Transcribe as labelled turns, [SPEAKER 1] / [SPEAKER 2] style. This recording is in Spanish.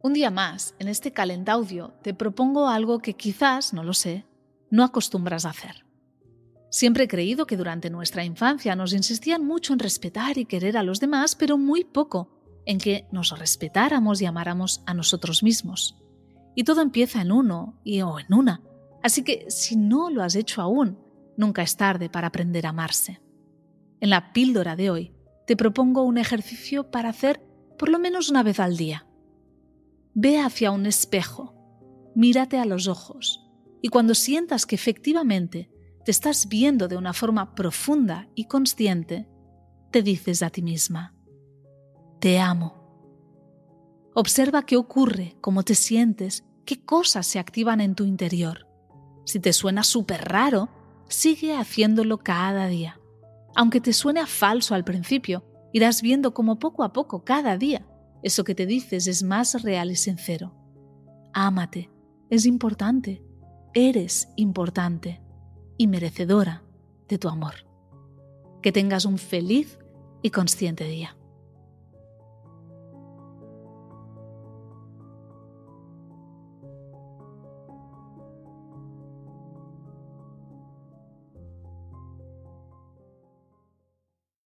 [SPEAKER 1] Un día más, en este calentaudio, te propongo algo que quizás, no lo sé, no acostumbras a hacer. Siempre he creído que durante nuestra infancia nos insistían mucho en respetar y querer a los demás, pero muy poco en que nos respetáramos y amáramos a nosotros mismos. Y todo empieza en uno y o en una. Así que si no lo has hecho aún, nunca es tarde para aprender a amarse. En la píldora de hoy te propongo un ejercicio para hacer por lo menos una vez al día. Ve hacia un espejo, mírate a los ojos y cuando sientas que efectivamente te estás viendo de una forma profunda y consciente, te dices a ti misma, te amo. Observa qué ocurre, cómo te sientes, qué cosas se activan en tu interior. Si te suena súper raro, sigue haciéndolo cada día. Aunque te suene falso al principio, irás viendo cómo poco a poco, cada día, eso que te dices es más real y sincero. Ámate, es importante, eres importante y merecedora de tu amor. Que tengas un feliz y consciente día.